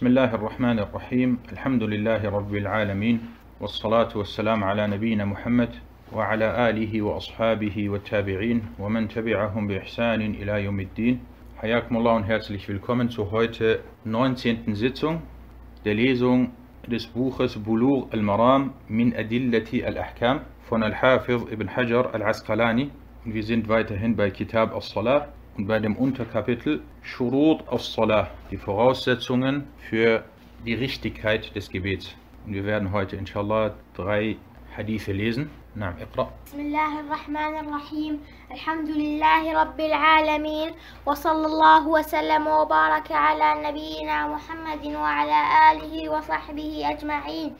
بسم الله الرحمن الرحيم الحمد لله رب العالمين والصلاة والسلام على نبينا محمد وعلى آله وأصحابه والتابعين ومن تبعهم بإحسان إلى يوم الدين حياكم الله und herzlich willkommen zur heute 19. Sitzung der Lesung des Buches Bulugh al-Maram min Adillati al-Ahkam von Al-Hafiz ibn Hajar al-Asqalani und wir sind weiterhin bei Kitab al-Salah und bei dem Unterkapitel Shurut al-Salah, die Voraussetzungen für die Richtigkeit des Gebets. Und wir werden heute inshallah drei Hadithe lesen. نعم اقرأ بسم الله الرحمن الرحيم الحمد لله رب العالمين وصلى الله وسلم وبارك على نبينا محمد وعلى آله وصحبه أجمعين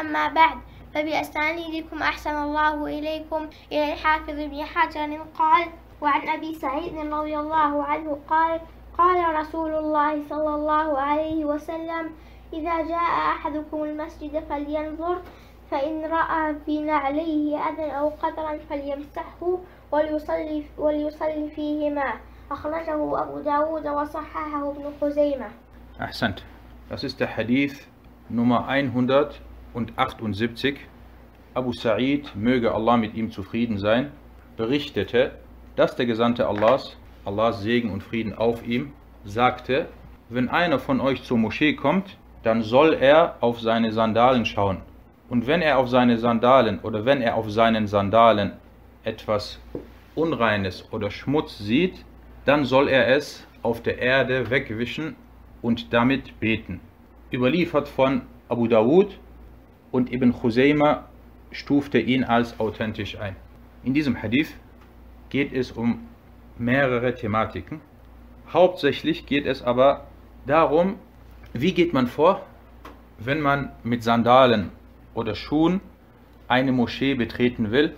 أما بعد فبأسانيدكم أحسن الله إليكم إلى الحافظ ابن حجر قال وعن أبي سعيد رضي الله عنه قال قال رسول الله صلى الله عليه وسلم إذا جاء أحدكم المسجد فلينظر فإن رأى في نعليه أذى أو قدرا فليمسحه وليصلي, وليصلي فيهما أخرجه أبو داود وصححه ابن خزيمة Ahsant. Das ist der Hadith Nummer 178. Abu Sa'id, möge Allah mit ihm zufrieden sein, berichtete, dass der Gesandte Allahs, Allahs Segen und Frieden auf ihm, sagte, wenn einer von euch zur Moschee kommt, dann soll er auf seine Sandalen schauen. Und wenn er auf seine Sandalen oder wenn er auf seinen Sandalen etwas Unreines oder Schmutz sieht, dann soll er es auf der Erde wegwischen und damit beten. Überliefert von Abu Dawud und Ibn Khuzayma stufte ihn als authentisch ein. In diesem Hadith geht es um mehrere Thematiken. Hauptsächlich geht es aber darum, wie geht man vor, wenn man mit Sandalen oder Schuhen eine Moschee betreten will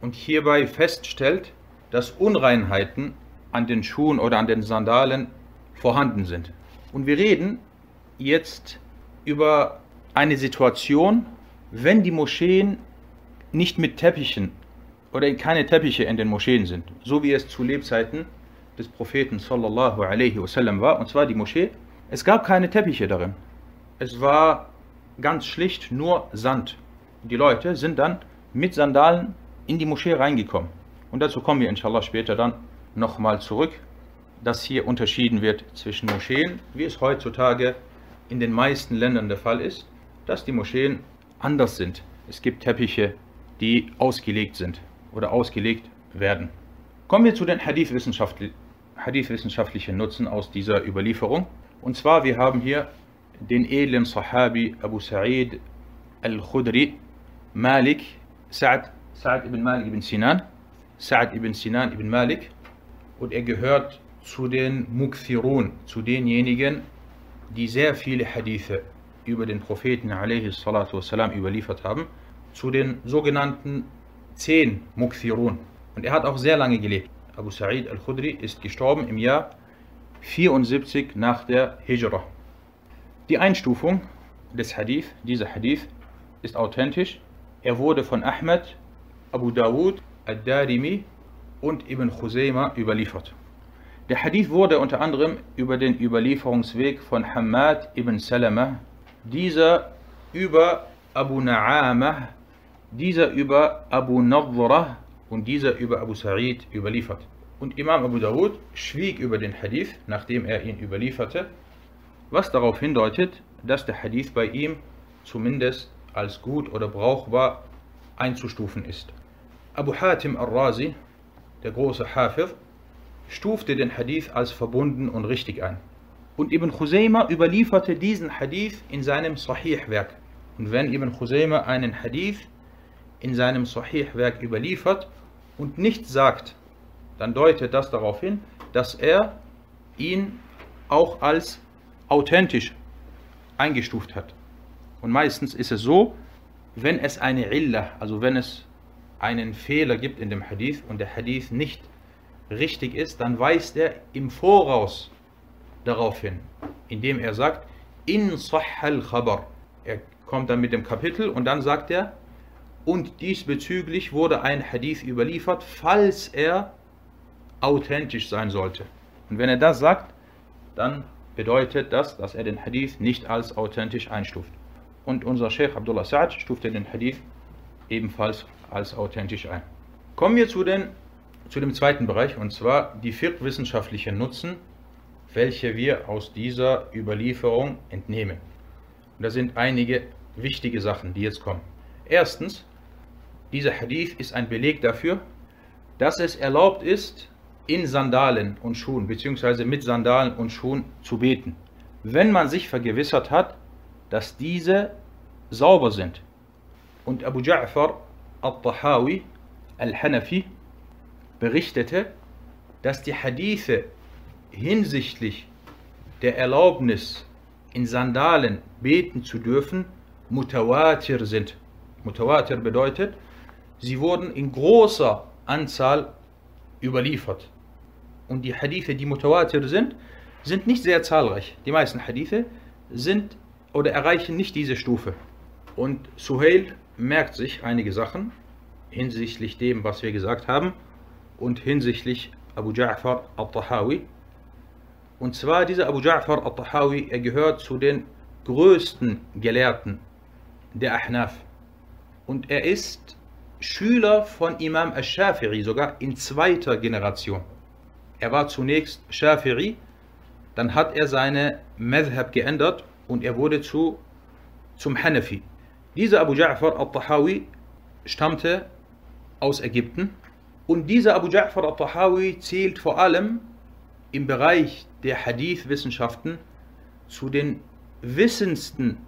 und hierbei feststellt, dass Unreinheiten an den Schuhen oder an den Sandalen vorhanden sind. Und wir reden jetzt über eine Situation, wenn die Moscheen nicht mit Teppichen oder keine Teppiche in den Moscheen sind, so wie es zu Lebzeiten des Propheten sallallahu alaihi wasallam war, und zwar die Moschee. Es gab keine Teppiche darin. Es war ganz schlicht nur Sand. Die Leute sind dann mit Sandalen in die Moschee reingekommen. Und dazu kommen wir inshallah später dann nochmal zurück, dass hier unterschieden wird zwischen Moscheen, wie es heutzutage in den meisten Ländern der Fall ist, dass die Moscheen anders sind. Es gibt Teppiche, die ausgelegt sind oder ausgelegt werden. Kommen wir zu den Hadith-wissenschaftlichen Hadith Nutzen aus dieser Überlieferung. Und zwar, wir haben hier den edlen Sahabi Abu Sa'id al-Khudri, Malik, Sa'd, Sa'd ibn Malik ibn Sinan, Sa'd ibn Sinan ibn Malik. Und er gehört zu den Mukthirun, zu denjenigen, die sehr viele Hadithe über den Propheten والسلام, überliefert haben, zu den sogenannten zehn Mukthirun. Und er hat auch sehr lange gelebt. Abu Sa'id al-Khudri ist gestorben im Jahr 74 nach der Hijrah. Die Einstufung des Hadith, dieser Hadith, ist authentisch. Er wurde von Ahmed, Abu Dawud, Ad-Darimi und Ibn Khuzayma überliefert. Der Hadith wurde unter anderem über den Überlieferungsweg von Hamad ibn Salama, dieser über Abu Na'amah, dieser über Abu Nadhrah und dieser über Abu Sa'id überliefert. Und Imam Abu Dawud schwieg über den Hadith, nachdem er ihn überlieferte, was darauf hindeutet, dass der Hadith bei ihm zumindest als gut oder brauchbar einzustufen ist. Abu Hatim al-Razi, der große Hafiz, stufte den Hadith als verbunden und richtig ein. Und Ibn Khuzayma überlieferte diesen Hadith in seinem Sahih-Werk. Und wenn Ibn Khuzayma einen Hadith in seinem Sahih-Werk überliefert und nicht sagt, dann deutet das darauf hin, dass er ihn auch als authentisch eingestuft hat. Und meistens ist es so, wenn es eine Illa, also wenn es einen Fehler gibt in dem Hadith und der Hadith nicht richtig ist, dann weist er im Voraus darauf hin, indem er sagt, in sahhal khabar. Er kommt dann mit dem Kapitel und dann sagt er, und diesbezüglich wurde ein Hadith überliefert, falls er authentisch sein sollte. Und wenn er das sagt, dann bedeutet das, dass er den Hadith nicht als authentisch einstuft. Und unser Sheikh Abdullah Sa'ad stufte den Hadith ebenfalls als authentisch ein. Kommen wir zu, den, zu dem zweiten Bereich, und zwar die viertwissenschaftlichen Nutzen, welche wir aus dieser Überlieferung entnehmen. Und da sind einige wichtige Sachen, die jetzt kommen. Erstens, dieser Hadith ist ein Beleg dafür, dass es erlaubt ist, in Sandalen und Schuhen, beziehungsweise mit Sandalen und Schuhen zu beten, wenn man sich vergewissert hat, dass diese sauber sind. Und Abu Ja'far al-Tahawi al-Hanafi berichtete, dass die Hadithe hinsichtlich der Erlaubnis, in Sandalen beten zu dürfen, mutawatir sind. Mutawatir bedeutet, sie wurden in großer Anzahl überliefert. Und die Hadithe, die mutawatir sind, sind nicht sehr zahlreich. Die meisten Hadithe sind oder erreichen nicht diese Stufe. Und Suhail merkt sich einige Sachen hinsichtlich dem, was wir gesagt haben und hinsichtlich Abu Ja'far al-Tahawi. Und zwar dieser Abu Ja'far al-Tahawi, er gehört zu den größten Gelehrten der Ahnaf. Und er ist Schüler von Imam al-Shafi'i, sogar in zweiter Generation. Er war zunächst Shafi'i, dann hat er seine Madhab geändert und er wurde zu, zum Hanafi. Dieser Abu Ja'far al-Tahawi stammte aus Ägypten und dieser Abu Ja'far al-Tahawi zählt vor allem im Bereich der Hadith-Wissenschaften zu den wissendsten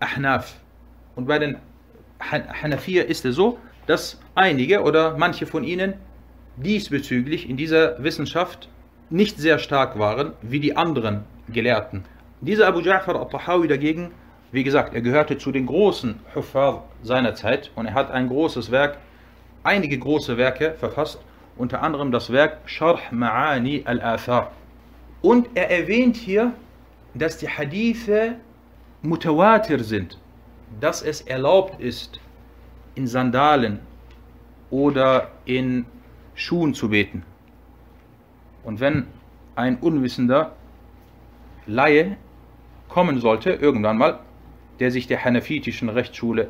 Ahnaf. Und bei den Hanafiya ist es so, dass einige oder manche von ihnen diesbezüglich in dieser Wissenschaft nicht sehr stark waren wie die anderen Gelehrten. Dieser Abu Ja'far al-Tahawi dagegen, wie gesagt, er gehörte zu den großen Huffaz seiner Zeit und er hat ein großes Werk, einige große Werke verfasst, unter anderem das Werk Sharh Ma'ani al-Athar. Und er erwähnt hier, dass die Hadithe mutawatir sind, dass es erlaubt ist, in Sandalen oder in Schuhen zu beten. Und wenn ein unwissender Laie kommen sollte, irgendwann mal, der sich der hanafitischen Rechtsschule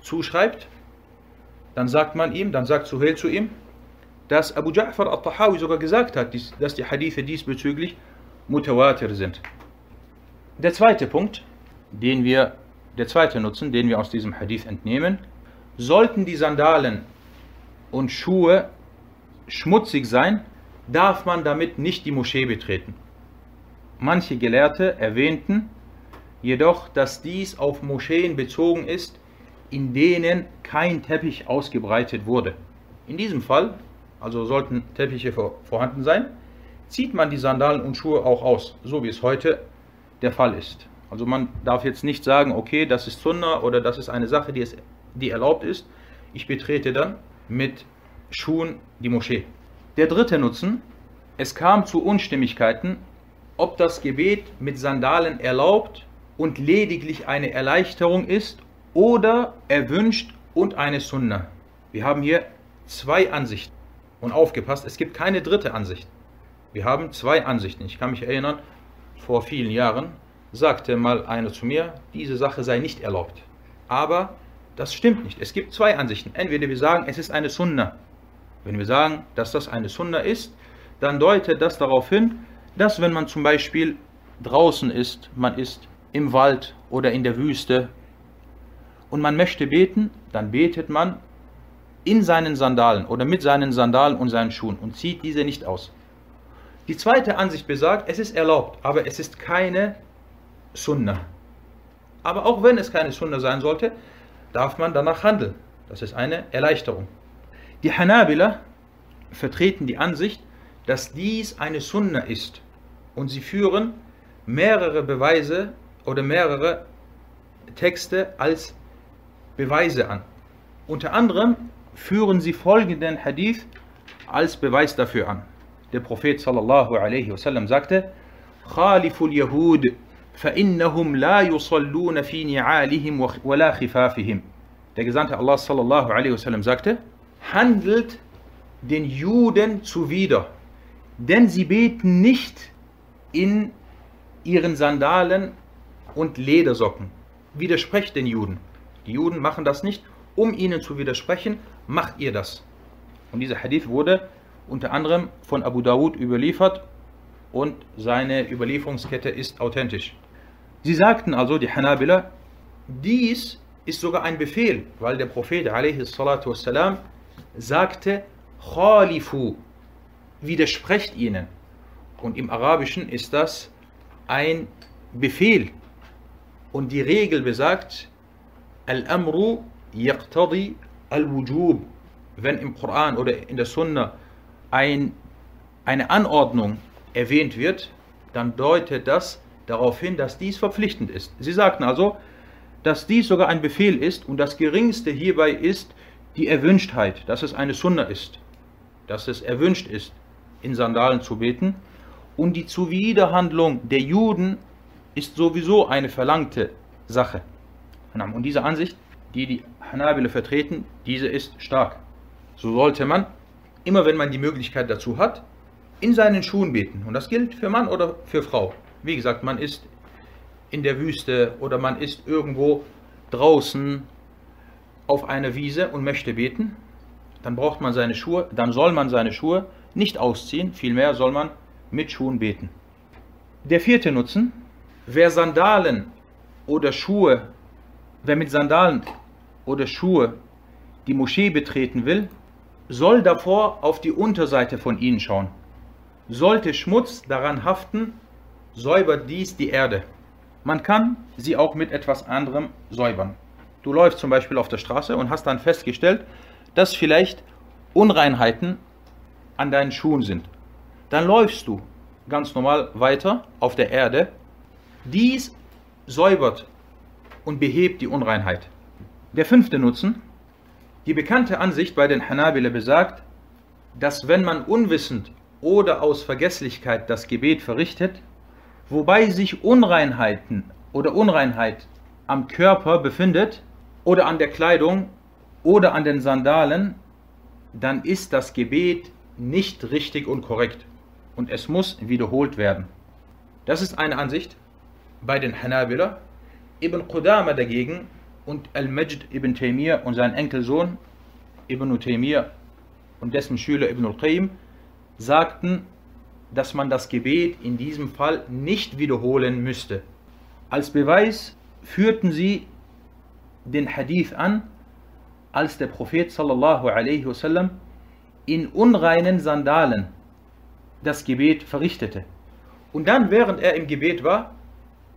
zuschreibt, dann sagt man ihm, dann sagt Suhail zu ihm, dass Abu Ja'far al-Tahawi sogar gesagt hat, dass die Hadithe diesbezüglich mutawatir sind. Der zweite Punkt, den wir, der zweite Nutzen, den wir aus diesem Hadith entnehmen, sollten die Sandalen und Schuhe schmutzig sein, darf man damit nicht die Moschee betreten. Manche Gelehrte erwähnten jedoch, dass dies auf Moscheen bezogen ist, in denen kein Teppich ausgebreitet wurde. In diesem Fall, also sollten Teppiche vorhanden sein, zieht man die Sandalen und Schuhe auch aus, so wie es heute der Fall ist. Also man darf jetzt nicht sagen, okay, das ist Sunna oder das ist eine Sache, die, es, die erlaubt ist. Ich betrete dann mit Schuhen die Moschee. Der dritte Nutzen, es kam zu Unstimmigkeiten, ob das Gebet mit Sandalen erlaubt und lediglich eine Erleichterung ist oder erwünscht und eine Sunna. Wir haben hier zwei Ansichten. Und aufgepasst, es gibt keine dritte Ansicht. Wir haben zwei Ansichten. Ich kann mich erinnern, vor vielen Jahren sagte mal einer zu mir, diese Sache sei nicht erlaubt. Aber das stimmt nicht. Es gibt zwei Ansichten. Entweder wir sagen, es ist eine Sunna. Wenn wir sagen, dass das eine Sunna ist, dann deutet das darauf hin, dass wenn man zum Beispiel draußen ist, man ist im Wald oder in der Wüste und man möchte beten, dann betet man in seinen Sandalen oder mit seinen Sandalen und seinen Schuhen und zieht diese nicht aus. Die zweite Ansicht besagt, es ist erlaubt, aber es ist keine Sunna. Aber auch wenn es keine Sunna sein sollte, darf man danach handeln. Das ist eine Erleichterung. Die Hanabila vertreten die Ansicht, dass dies eine Sunna ist und sie führen mehrere Beweise oder mehrere Texte als Beweise an. Unter anderem führen sie folgenden Hadith als Beweis dafür an. Der Prophet sallallahu alaihi wasallam sagte: "Khaliful Yahud فإنهم لا يصلون في نعالهم ولا خفافهم. Der Gesandte Allah sallallahu alaihi wasallam sagte: Handelt den Juden zuwider, denn sie beten nicht in ihren Sandalen und Ledersocken. Widersprecht den Juden. Die Juden machen das nicht, um ihnen zu widersprechen, macht ihr das. Und dieser Hadith wurde unter anderem von Abu Dawud überliefert und seine Überlieferungskette ist authentisch. Sie sagten also, die Hanabila, dies ist sogar ein Befehl, weil der Prophet والسلام, sagte, Khalifu, widersprecht ihnen. Und im Arabischen ist das ein Befehl. Und die Regel besagt, Al-Amru yaqtadi al-Wujub. Wenn im Koran oder in der Sunna ein, eine Anordnung erwähnt wird, dann deutet das darauf hin, dass dies verpflichtend ist. Sie sagten also, dass dies sogar ein Befehl ist und das Geringste hierbei ist die Erwünschtheit, dass es eine Sunna ist, dass es erwünscht ist, in Sandalen zu beten. Und die Zuwiderhandlung der Juden ist sowieso eine verlangte Sache. Und diese Ansicht, die die Hanabile vertreten, diese ist stark. So sollte man, immer wenn man die Möglichkeit dazu hat, in seinen Schuhen beten. Und das gilt für Mann oder für Frau. Wie gesagt, man ist in der Wüste oder man ist irgendwo draußen auf einer Wiese und möchte beten, dann braucht man seine Schuhe, dann soll man seine Schuhe nicht ausziehen, vielmehr soll man mit Schuhen beten. Der vierte Nutzen, wer Sandalen oder Schuhe, wer mit Sandalen oder Schuhe die Moschee betreten will, soll davor auf die Unterseite von ihnen schauen. Sollte Schmutz daran haften, säubert dies die Erde. Man kann sie auch mit etwas anderem säubern. Du läufst zum Beispiel auf der Straße und hast dann festgestellt, dass vielleicht Unreinheiten an deinen Schuhen sind. Dann läufst du ganz normal weiter auf der Erde. Dies säubert und behebt die Unreinheit. Der fünfte Nutzen. Die bekannte Ansicht bei den Hanabile besagt, dass wenn man unwissend oder aus Vergesslichkeit das Gebet verrichtet, wobei sich Unreinheiten oder Unreinheit am Körper befindet oder an der Kleidung oder an den Sandalen, dann ist das Gebet nicht richtig und korrekt und es muss wiederholt werden. Das ist eine Ansicht bei den Hanabila. Ibn Qudama dagegen und Al-Majd ibn Taymiyyah und sein Enkelsohn Ibn Taymiyyah und dessen Schüler Ibn al-Qayyim sagten, dass man das Gebet in diesem Fall nicht wiederholen müsste. Als Beweis führten sie den Hadith an, als der Prophet sallallahu wasallam in unreinen Sandalen das Gebet verrichtete. Und dann, während er im Gebet war,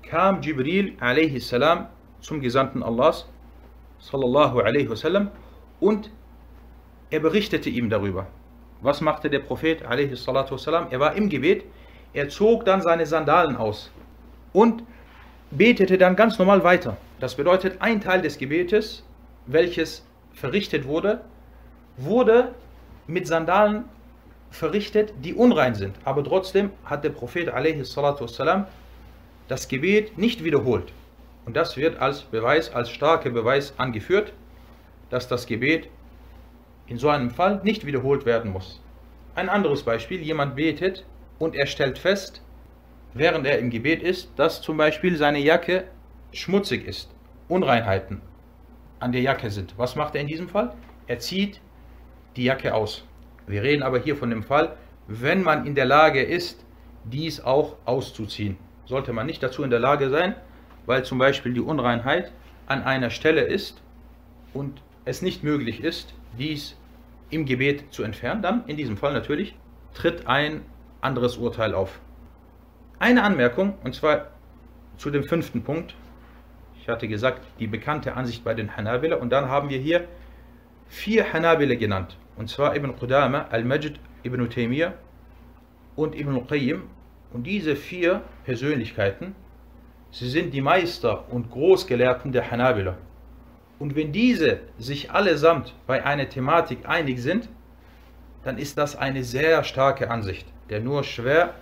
kam Jibril salam zum Gesandten Allahs sallallahu wasallam und er berichtete ihm darüber. Was machte der Prophet wassalam? Er war im Gebet, er zog dann seine Sandalen aus und betete dann ganz normal weiter. Das bedeutet, ein Teil des Gebetes, welches verrichtet wurde, wurde mit Sandalen verrichtet, die unrein sind. Aber trotzdem hat der Prophet wassalam, das Gebet nicht wiederholt. Und das wird als Beweis, als starker Beweis angeführt, dass das Gebet in so einem Fall nicht wiederholt werden muss. Ein anderes Beispiel, jemand betet und er stellt fest, während er im Gebet ist, dass zum Beispiel seine Jacke schmutzig ist, Unreinheiten an der Jacke sind. Was macht er in diesem Fall? Er zieht die Jacke aus. Wir reden aber hier von dem Fall, wenn man in der Lage ist, dies auch auszuziehen. Sollte man nicht dazu in der Lage sein, weil zum Beispiel die Unreinheit an einer Stelle ist und es nicht möglich ist, dies im Gebet zu entfernen, dann in diesem Fall natürlich tritt ein anderes Urteil auf. Eine Anmerkung, und zwar zu dem fünften Punkt. Ich hatte gesagt, die bekannte Ansicht bei den Hanabila. Und dann haben wir hier vier Hanabila genannt. Und zwar Ibn Qudama, Al-Majd, Ibn Taymiyyah und Ibn Qayyim. Und diese vier Persönlichkeiten, sie sind die Meister und Großgelehrten der Hanabila. Und wenn diese sich allesamt bei einer Thematik einig sind, dann ist das eine sehr starke Ansicht, der nur schwer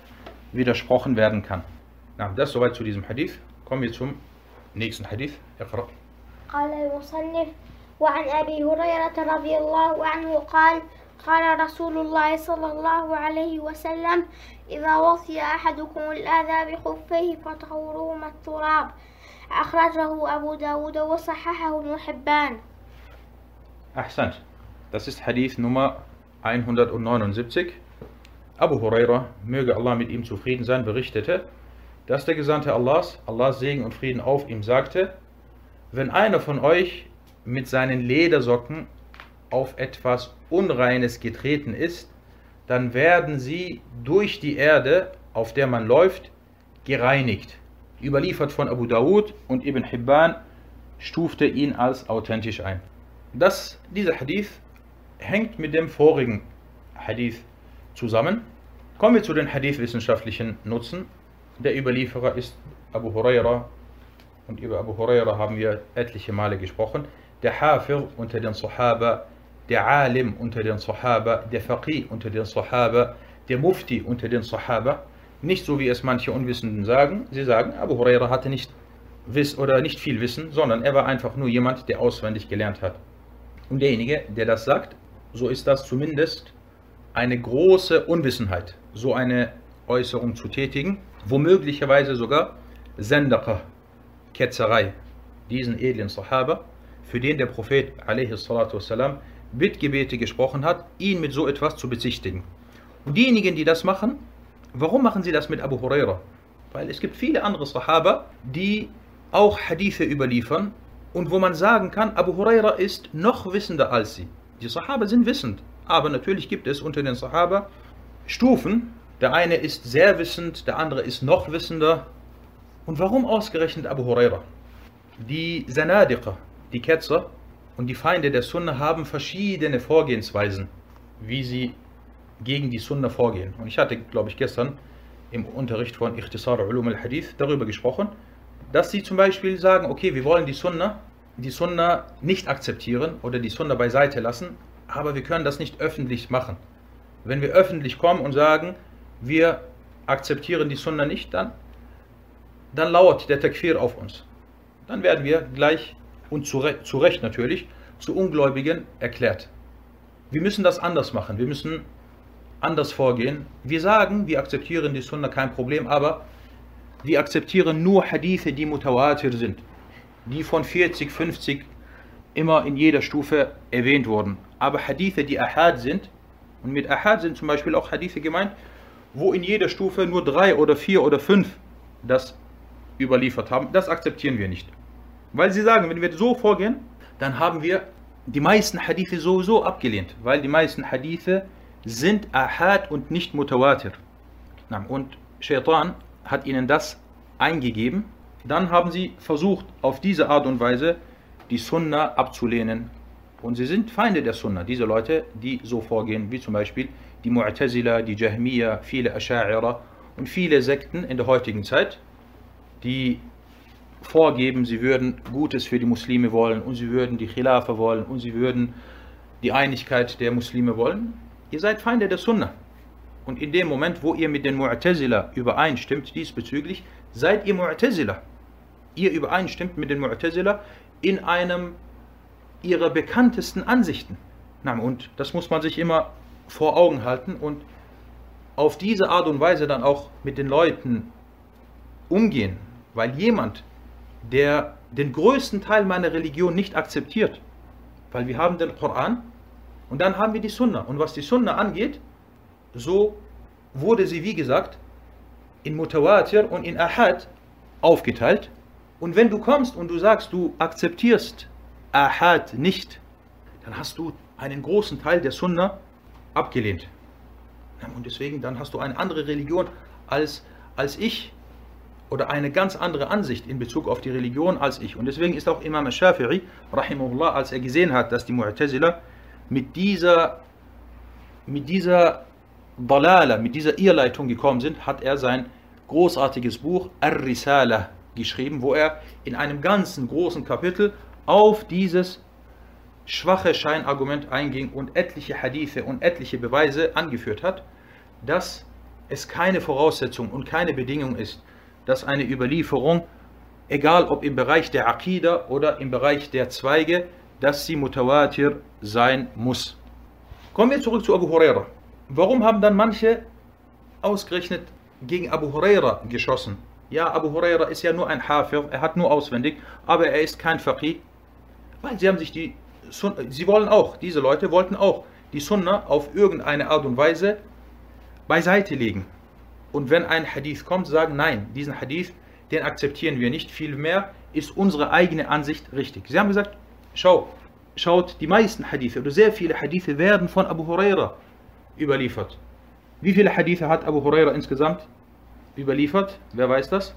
widersprochen werden kann. Na, das soweit zu diesem Hadith. Kommen wir zum nächsten Hadith. اقرأ. قال المصنف وعن أبي هريرة رضي الله عنه قال قال رسول الله صلى الله عليه وسلم إذا وصي أحدكم الأذى بخفيه فطهروهما التراب أخرجه أبو داود وصححه ابن حبان Ahsant. Das ist Hadith Nummer 179. Abu Huraira, möge Allah mit ihm zufrieden sein, berichtete, dass der Gesandte Allahs, Allahs Segen und Frieden auf ihm, sagte, wenn einer von euch mit seinen Ledersocken auf etwas Unreines getreten ist, dann werden sie durch die Erde, auf der man läuft, gereinigt. Überliefert von Abu Dawud und Ibn Hibban stufte ihn als authentisch ein. Das, dieser Hadith hängt mit dem vorigen Hadith zusammen. Kommen wir zu den Hadith-wissenschaftlichen Nutzen. Der Überlieferer ist Abu Huraira und über Abu Huraira haben wir etliche Male gesprochen. Der Hafir unter den Sahaba, der Alim unter den Sahaba, der Faqih unter den Sahaba, der Mufti unter den Sahaba. Nicht so wie es manche Unwissenden sagen. Sie sagen, Abu Huraira hatte nicht Wiss oder nicht viel Wissen, sondern er war einfach nur jemand, der auswendig gelernt hat. Und derjenige, der das sagt, so ist das zumindest eine große Unwissenheit, so eine Äußerung zu tätigen, womöglicherweise sogar Sendaqa, Ketzerei, diesen edlen Sahaba, für den der Prophet والسلام, Bittgebete gesprochen hat, ihn mit so etwas zu bezichtigen. Und diejenigen, die das machen, warum machen sie das mit Abu Huraira? Weil es gibt viele andere Sahaba, die auch Hadithe überliefern und wo man sagen kann, Abu Huraira ist noch wissender als sie. Die Sahaba sind wissend, aber natürlich gibt es unter den Sahaba Stufen. Der eine ist sehr wissend, der andere ist noch wissender. Und warum ausgerechnet Abu Huraira? Die Sanadiqa, die Ketzer und die Feinde der Sunna haben verschiedene Vorgehensweisen, wie sie gegen die Sunna vorgehen. Und ich hatte, glaube ich, gestern im Unterricht von Ikhtisar Ulum al-Hadith darüber gesprochen, dass sie zum Beispiel sagen, okay, wir wollen die Sunna die Sunna nicht akzeptieren oder die Sunna beiseite lassen, aber wir können das nicht öffentlich machen. Wenn wir öffentlich kommen und sagen, wir akzeptieren die Sunna nicht, dann, dann lauert der Takfir auf uns. Dann werden wir gleich und zu, zu Recht natürlich zu Ungläubigen erklärt. Wir müssen das anders machen, wir müssen anders vorgehen. Wir sagen, wir akzeptieren die Sunna, kein Problem, aber wir akzeptieren nur Hadithe, die mutawatir sind die von 40, 50 immer in jeder Stufe erwähnt wurden. Aber Hadithe, die Ahad sind, und mit Ahad sind zum Beispiel auch Hadithe gemeint, wo in jeder Stufe nur drei oder vier oder fünf das überliefert haben, das akzeptieren wir nicht. Weil sie sagen, wenn wir so vorgehen, dann haben wir die meisten Hadithe sowieso abgelehnt, weil die meisten Hadithe sind Ahad und nicht Mutawatir. Und Shaitan hat ihnen das eingegeben dann haben sie versucht, auf diese Art und Weise die Sunna abzulehnen. Und sie sind Feinde der Sunna, diese Leute, die so vorgehen, wie zum Beispiel die Mu'tazila, die Jahmiya, viele Asha'ira und viele Sekten in der heutigen Zeit, die vorgeben, sie würden Gutes für die Muslime wollen und sie würden die Khilafa wollen und sie würden die Einigkeit der Muslime wollen. Ihr seid Feinde der Sunna. Und in dem Moment, wo ihr mit den Mu'tazila übereinstimmt diesbezüglich, seid ihr Mu'tazila. Ihr übereinstimmt mit den Mu'tazila in einem ihrer bekanntesten Ansichten. Und das muss man sich immer vor Augen halten und auf diese Art und Weise dann auch mit den Leuten umgehen. Weil jemand, der den größten Teil meiner Religion nicht akzeptiert, weil wir haben den Koran und dann haben wir die Sunna. Und was die Sunna angeht, so wurde sie, wie gesagt, in Mutawatir und in Ahad aufgeteilt. Und wenn du kommst und du sagst, du akzeptierst Ahad nicht, dann hast du einen großen Teil der Sunna abgelehnt. Und deswegen, dann hast du eine andere Religion als, als ich oder eine ganz andere Ansicht in Bezug auf die Religion als ich. Und deswegen ist auch Imam Shafi'i, rahimahullah, als er gesehen hat, dass die Mu'tazila mit dieser, mit dieser Dalala, mit dieser Irrleitung gekommen sind, hat er sein großartiges Buch Ar-Risala geschrieben, wo er in einem ganzen großen Kapitel auf dieses schwache Scheinargument einging und etliche Hadithe und etliche Beweise angeführt hat, dass es keine Voraussetzung und keine Bedingung ist, dass eine Überlieferung, egal ob im Bereich der Akida oder im Bereich der Zweige, dass sie mutawatir sein muss. Kommen wir zurück zu Abu Huraira. Warum haben dann manche ausgerechnet gegen Abu Huraira geschossen? Ja, Abu Huraira ist ja nur ein Hafir, er hat nur auswendig, aber er ist kein Faqih. Weil sie haben sich die, sie wollen auch, diese Leute wollten auch die Sunna auf irgendeine Art und Weise beiseite legen. Und wenn ein Hadith kommt, sagen, nein, diesen Hadith, den akzeptieren wir nicht, vielmehr ist unsere eigene Ansicht richtig. Sie haben gesagt, schau, schaut, die meisten Hadithe oder sehr viele Hadithe werden von Abu Huraira überliefert. Wie viele Hadithe hat Abu Huraira insgesamt überliefert? Wer weiß das?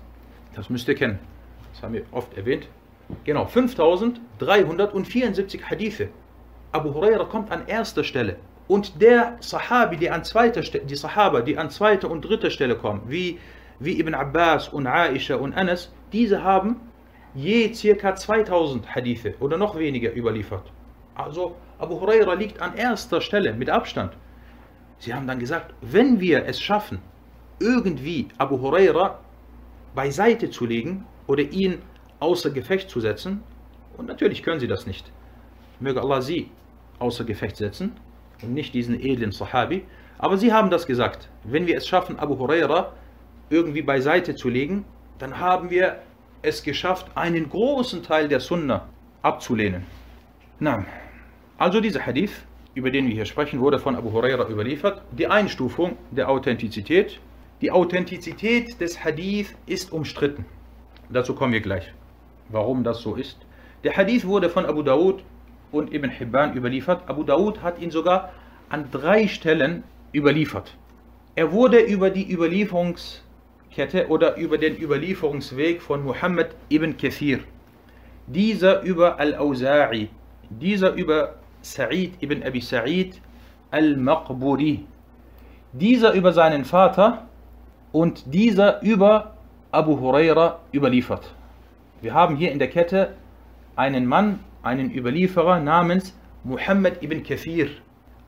Das müsst ihr kennen. Das haben wir oft erwähnt. Genau, 5374 Hadithe. Abu Huraira kommt an erster Stelle. Und der Sahabi, die an zweiter Stelle, die Sahaba, die an zweiter und dritter Stelle kommen, wie, wie Ibn Abbas und Aisha und Anas, diese haben je circa 2000 Hadithe oder noch weniger überliefert. Also Abu Huraira liegt an erster Stelle mit Abstand. Sie haben dann gesagt, wenn wir es schaffen, irgendwie Abu Huraira beiseite zu legen oder ihn außer Gefecht zu setzen, und natürlich können sie das nicht, möge Allah sie außer Gefecht setzen und nicht diesen edlen Sahabi, aber sie haben das gesagt, wenn wir es schaffen, Abu Huraira irgendwie beiseite zu legen, dann haben wir es geschafft, einen großen Teil der Sunna abzulehnen. Na, also dieser Hadith, über den wir hier sprechen, wurde von Abu Huraira überliefert. Die Einstufung der Authentizität. Die Authentizität des Hadith ist umstritten. Dazu kommen wir gleich, warum das so ist. Der Hadith wurde von Abu Dawud und Ibn Hibban überliefert. Abu Dawud hat ihn sogar an drei Stellen überliefert. Er wurde über die Überlieferungs Kette oder über den Überlieferungsweg von Muhammad ibn Kathir. Dieser über Al-Awza'i, dieser über Sa'id ibn Abi Sa'id Al-Maqburi, dieser über seinen Vater und dieser über Abu Huraira überliefert. Wir haben hier in der Kette einen Mann, einen Überlieferer namens Muhammad ibn Kathir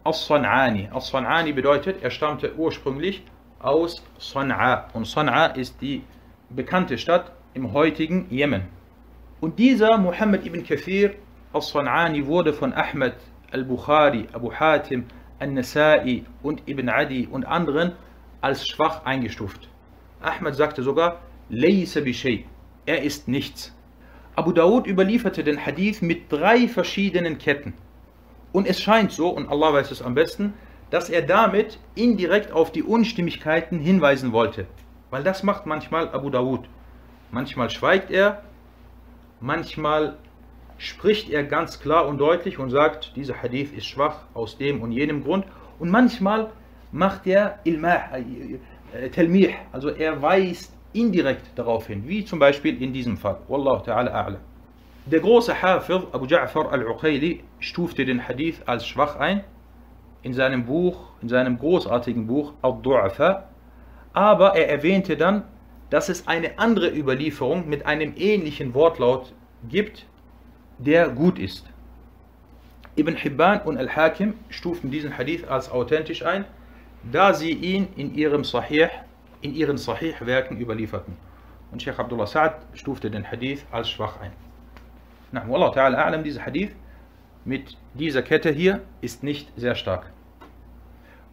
As-San'ani. As-San'ani bedeutet, er stammte ursprünglich aus Sana'a. Und Sana'a ist die bekannte Stadt im heutigen Jemen. Und dieser Muhammad ibn Kathir al-San'ani wurde von Ahmed al-Bukhari, Abu Hatim, al-Nasai und Ibn Adi und anderen als schwach eingestuft. Ahmed sagte sogar, Laysa bi er ist nichts. Abu Dawud überlieferte den Hadith mit drei verschiedenen Ketten. Und es scheint so, und Allah weiß es am besten, dass er damit indirekt auf die Unstimmigkeiten hinweisen wollte. Weil das macht manchmal Abu Dawud. Manchmal schweigt er, manchmal spricht er ganz klar und deutlich und sagt, dieser Hadith ist schwach aus dem und jenem Grund. Und manchmal macht er Ilmah, äh, Telmih, also er weist indirekt darauf hin, wie zum Beispiel in diesem Fall. Wallahu ta'ala a'lam. Der große Hafir Abu Ja'far al-Uqayli stufte den Hadith als schwach ein in seinem Buch, in seinem großartigen Buch Ad-Du'afa, aber er erwähnte dann, dass es eine andere Überlieferung mit einem ähnlichen Wortlaut gibt, der gut ist. Ibn Hibban und Al-Hakim stuften diesen Hadith als authentisch ein, da sie ihn in ihrem Sahih, in ihren Sahih-Werken überlieferten. Und Sheikh Abdullah Sa'ad stufte den Hadith als schwach ein. Na, Wallah ta'ala a'lam, dieser Hadith mit dieser Kette hier ist nicht sehr stark.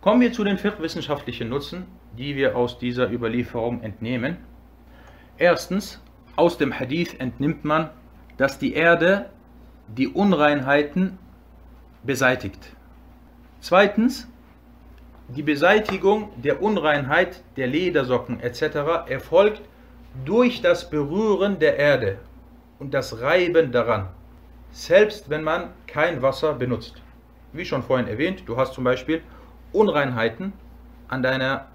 Kommen wir zu den fiqh-wissenschaftlichen Nutzen, die wir aus dieser Überlieferung entnehmen. Erstens, aus dem Hadith entnimmt man, dass die Erde die Unreinheiten beseitigt. Zweitens, die Beseitigung der Unreinheit der Ledersocken etc. erfolgt durch das Berühren der Erde und das Reiben daran, selbst wenn man kein Wasser benutzt. Wie schon vorhin erwähnt, du hast zum Beispiel Unreinheiten an deiner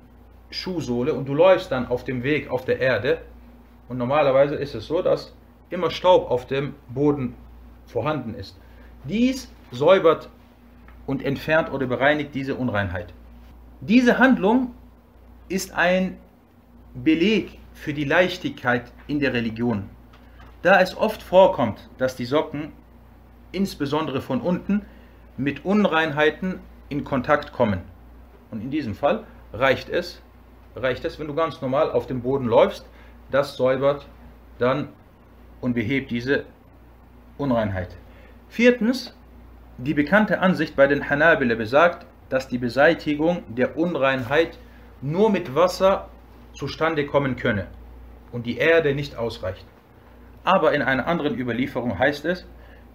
Schuhsohle und du läufst dann auf dem Weg auf der Erde und normalerweise ist es so, dass immer Staub auf dem Boden vorhanden ist. Dies säubert und entfernt oder bereinigt diese Unreinheit. Diese Handlung ist ein Beleg für die Leichtigkeit in der Religion. Da es oft vorkommt, dass die Socken, insbesondere von unten, mit Unreinheiten in Kontakt kommen. Und in diesem Fall reicht es, reicht es, wenn du ganz normal auf dem Boden läufst, das säubert dann und behebt diese Unreinheit. Viertens, Die bekannte Ansicht bei den Hanabila besagt, dass die Beseitigung der Unreinheit nur mit Wasser zustande kommen könne und die Erde nicht ausreicht. Aber in einer anderen Überlieferung heißt es,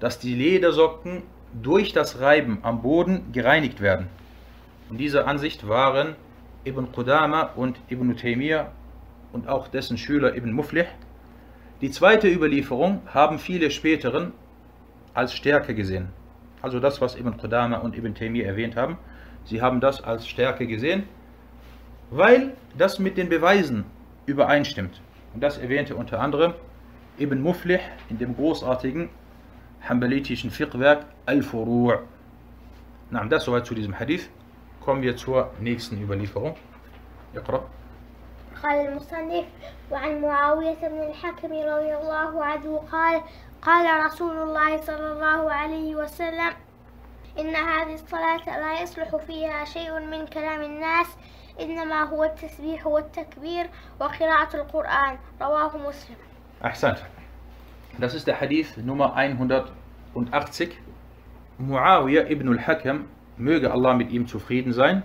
dass die Ledersocken durch das Reiben am Boden gereinigt werden. In dieser Ansicht waren Ibn Qudama und Ibn Taymiyyah und auch dessen Schüler Ibn Muflih. Die zweite Überlieferung haben viele späteren als Stärke gesehen. Also das, was Ibn Qudama und Ibn Taymiyyah erwähnt haben. Sie haben das als Stärke gesehen, weil das mit den Beweisen übereinstimmt. Und das erwähnte unter anderem Ibn Muflih in dem großartigen hanbalitischen Fiqhwerk Al-Furu'. Na, das soweit zu diesem Hadith. Kommen wir zur nächsten Überlieferung. اقرأ. قال المصنف وعن معاوية بن الحكم رضي الله عنه قال قال رسول الله صلى الله عليه وسلم إن هذه الصلاة لا يصلح فيها شيء من كلام الناس إنما هو التسبيح والتكبير وقراءة القرآن رواه مسلم Ahsant. Das ist der Hadith Nummer 180. Muawiyah ibn al-Hakam, möge Allah mit ihm zufrieden sein,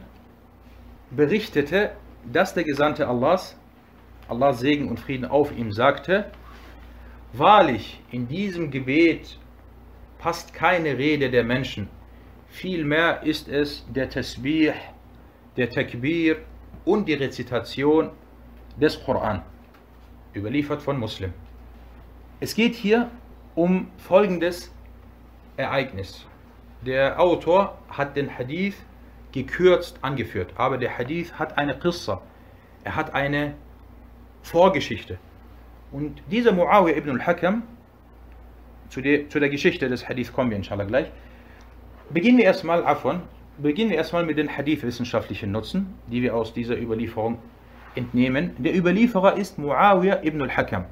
berichtete, dass der Gesandte Allahs, Allah Segen und Frieden auf ihm, sagte, Wahrlich, in diesem Gebet passt keine Rede der Menschen, vielmehr ist es der Tasbih, der Takbir und die Rezitation des Koran, überliefert von Muslim. Es geht hier um folgendes Ereignis. Der Autor hat den Hadith gekürzt angeführt, aber der Hadith hat eine Qissa, er hat eine Vorgeschichte. Und dieser Muawiyah ibn al-Hakam, zu der, zu der Geschichte des Hadith kommen wir inshallah gleich, beginnen wir erstmal, Afon, beginnen wir erstmal mit den Hadith-wissenschaftlichen Nutzen, die wir aus dieser Überlieferung entnehmen. Der Überlieferer ist Muawiyah ibn al-Hakam.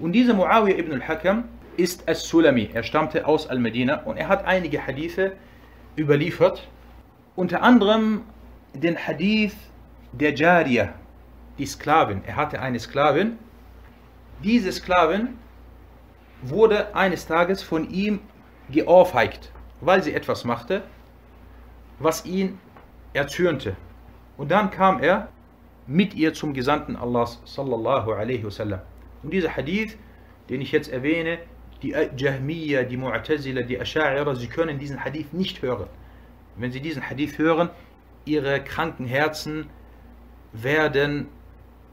Und dieser Muawiyah ibn al-Hakam ist As-Sulami. Er stammte aus Al-Medina und er hat einige Hadithe überliefert. Unter anderem den Hadith der Jariyah, die Sklavin. Er hatte eine Sklavin. Diese Sklavin wurde eines Tages von ihm geohrfeigt, weil sie etwas machte, was ihn erzürnte. Und dann kam er mit ihr zum Gesandten Allahs sallallahu alaihi wasallam. Und dieser Hadith, den ich jetzt erwähne, die Jahmiyyah, die Mu'tazila, die Asha'ira, sie können diesen Hadith nicht hören. Wenn sie diesen Hadith hören, ihre kranken Herzen werden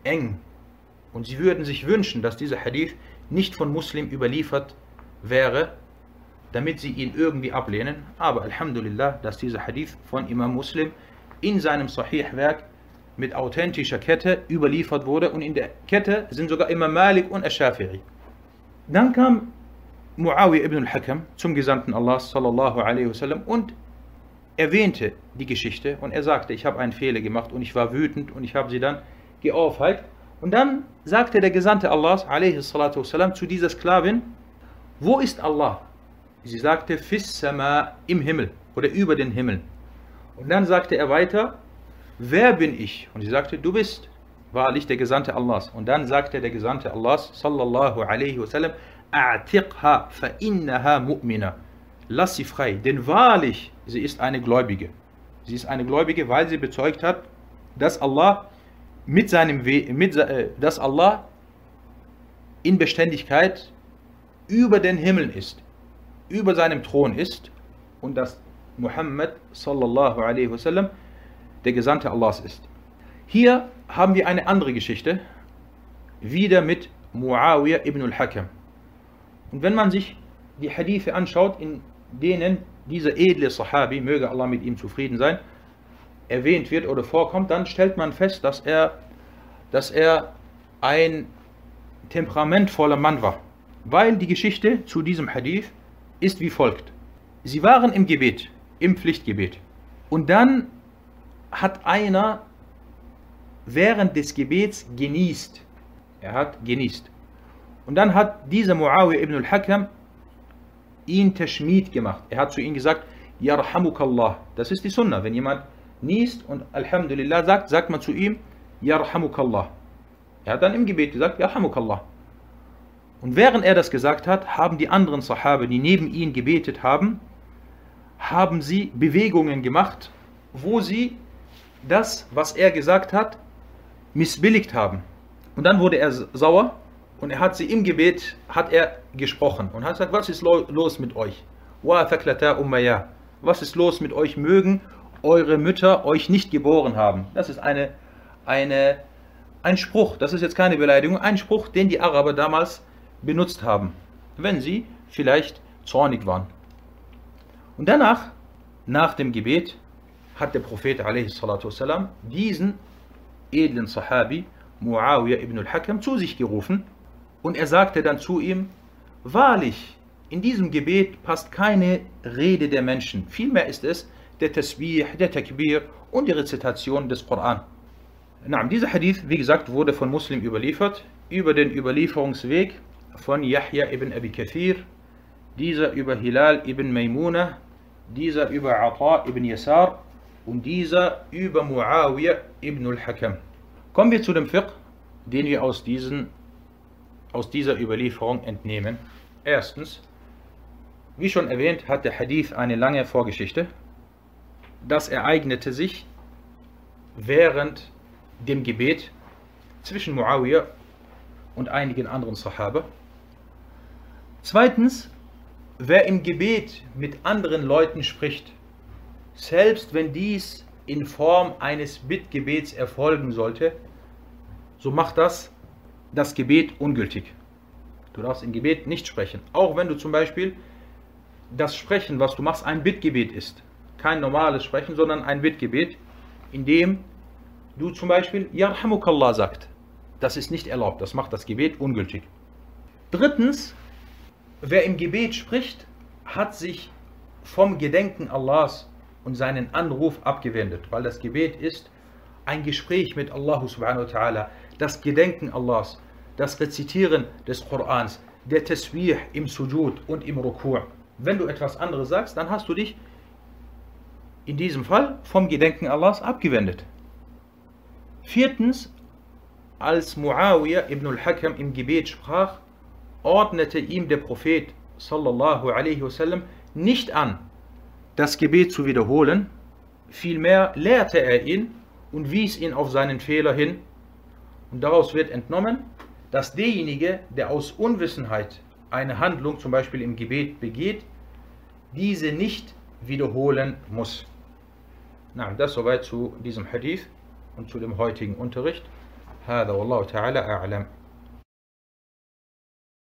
eng. Und sie würden sich wünschen, dass dieser Hadith nicht von Muslim überliefert wäre, damit sie ihn irgendwie ablehnen. Aber Alhamdulillah, dass dieser Hadith von Imam Muslim in seinem Sahih-Werk mit authentischer Kette überliefert wurde und in der Kette sind sogar Imam Malik und Ash-Shafi'i. Dann kam Muawiyah ibn al-Hakam zum Gesandten Allah sallallahu alaihi wasallam und erwähnte die Geschichte und er sagte, ich habe einen Fehler gemacht und ich war wütend und ich habe sie dann geohrfeigt. Und dann sagte der Gesandte Allah alaihi salatu wasallam zu dieser Sklavin, wo ist Allah? Sie sagte, fis sama im Himmel oder über den Himmel. Und dann sagte er weiter, wer bin ich? Und sie sagte, du bist wahrlich der Gesandte Allahs. Und dann sagte der Gesandte Allahs, sallallahu alaihi wasallam, a'tiqha fa innaha mu'mina. Lass sie frei, denn wahrlich, sie ist eine Gläubige. Sie ist eine Gläubige, weil sie bezeugt hat, dass Allah mit seinem We mit, äh, dass Allah in Beständigkeit über den Himmeln ist, über seinem Thron ist und dass Muhammad sallallahu alaihi wasallam der Gesandte Allahs ist. Hier haben wir eine andere Geschichte, wieder mit Muawiyah ibn al-Hakam. Und wenn man sich die Hadithe anschaut, in denen dieser edle Sahabi, möge Allah mit ihm zufrieden sein, erwähnt wird oder vorkommt, dann stellt man fest, dass er, dass er ein temperamentvoller Mann war. Weil die Geschichte zu diesem Hadith ist wie folgt. Sie waren im Gebet, im Pflichtgebet. Und dann hat einer während des Gebets genießt. Er hat genießt. Und dann hat dieser Muawiyah ibn al-Hakam ihn Tashmid gemacht. Er hat zu ihm gesagt, Yarhamukallah. Das ist die Sunnah. Wenn jemand niest und Alhamdulillah sagt, sagt man zu ihm, Yarhamukallah. Er hat dann im Gebet gesagt, Yarhamukallah. Und während er das gesagt hat, haben die anderen Sahabe, die neben ihm gebetet haben, haben sie Bewegungen gemacht, wo sie das, was er gesagt hat, missbilligt haben. Und dann wurde er sauer und er hat sie im Gebet, hat er gesprochen und hat gesagt, was ist los mit euch? Was ist los mit euch? Mögen eure Mütter euch nicht geboren haben. Das ist eine, eine, ein Spruch, das ist jetzt keine Beleidigung, ein Spruch, den die Araber damals benutzt haben, wenn sie vielleicht zornig waren. Und danach, nach dem Gebet, hat der Prophet والسلام, diesen edlen Sahabi, Muawiyah ibn al-Hakam, zu sich gerufen und er sagte dann zu ihm, wahrlich, in diesem Gebet passt keine Rede der Menschen, vielmehr ist es der Tasbih, der Takbir und die Rezitation des Koran. Na, dieser Hadith, wie gesagt, wurde von Muslim überliefert, über den Überlieferungsweg von Yahya ibn Abi Kathir, dieser über Hilal ibn Maimuna, dieser über Ata ibn Yasar und dieser über Muawiyah ibn al-Hakam. Kommen wir zu dem Fiqh, den wir aus, diesen, aus dieser Überlieferung entnehmen. Erstens, wie schon erwähnt, hat der Hadith eine lange Vorgeschichte. Das ereignete sich während dem Gebet zwischen Muawiyah und einigen anderen Sahaba. Zweitens, wer im Gebet mit anderen Leuten spricht, selbst wenn dies in Form eines Bittgebets erfolgen sollte, so macht das das Gebet ungültig. Du darfst im Gebet nicht sprechen. Auch wenn du zum Beispiel das Sprechen, was du machst, ein Bittgebet ist. Kein normales Sprechen, sondern ein Bittgebet, in dem du zum Beispiel Yarhamukallah sagt. Das ist nicht erlaubt, das macht das Gebet ungültig. Drittens, wer im Gebet spricht, hat sich vom Gedenken Allahs und seinen Anruf abgewendet, weil das Gebet ist ein Gespräch mit Allah subhanahu wa ta'ala, das Gedenken Allahs, das Rezitieren des Korans, der Tasbih im Sujud und im Rukur. Wenn du etwas anderes sagst, dann hast du dich in diesem Fall vom Gedenken Allahs abgewendet. Viertens, als Muawiyah ibn al-Hakam im Gebet sprach, ordnete ihm der Prophet sallallahu alaihi wasallam nicht an, das Gebet zu wiederholen, vielmehr lehrte er ihn und wies ihn auf seinen Fehler hin. Und daraus wird entnommen, dass derjenige, der aus Unwissenheit eine Handlung zum Beispiel im Gebet begeht, diese nicht wiederholen muss. Na, das soweit zu diesem Hadith und zu dem heutigen Unterricht. هذا والله تعالى أعلم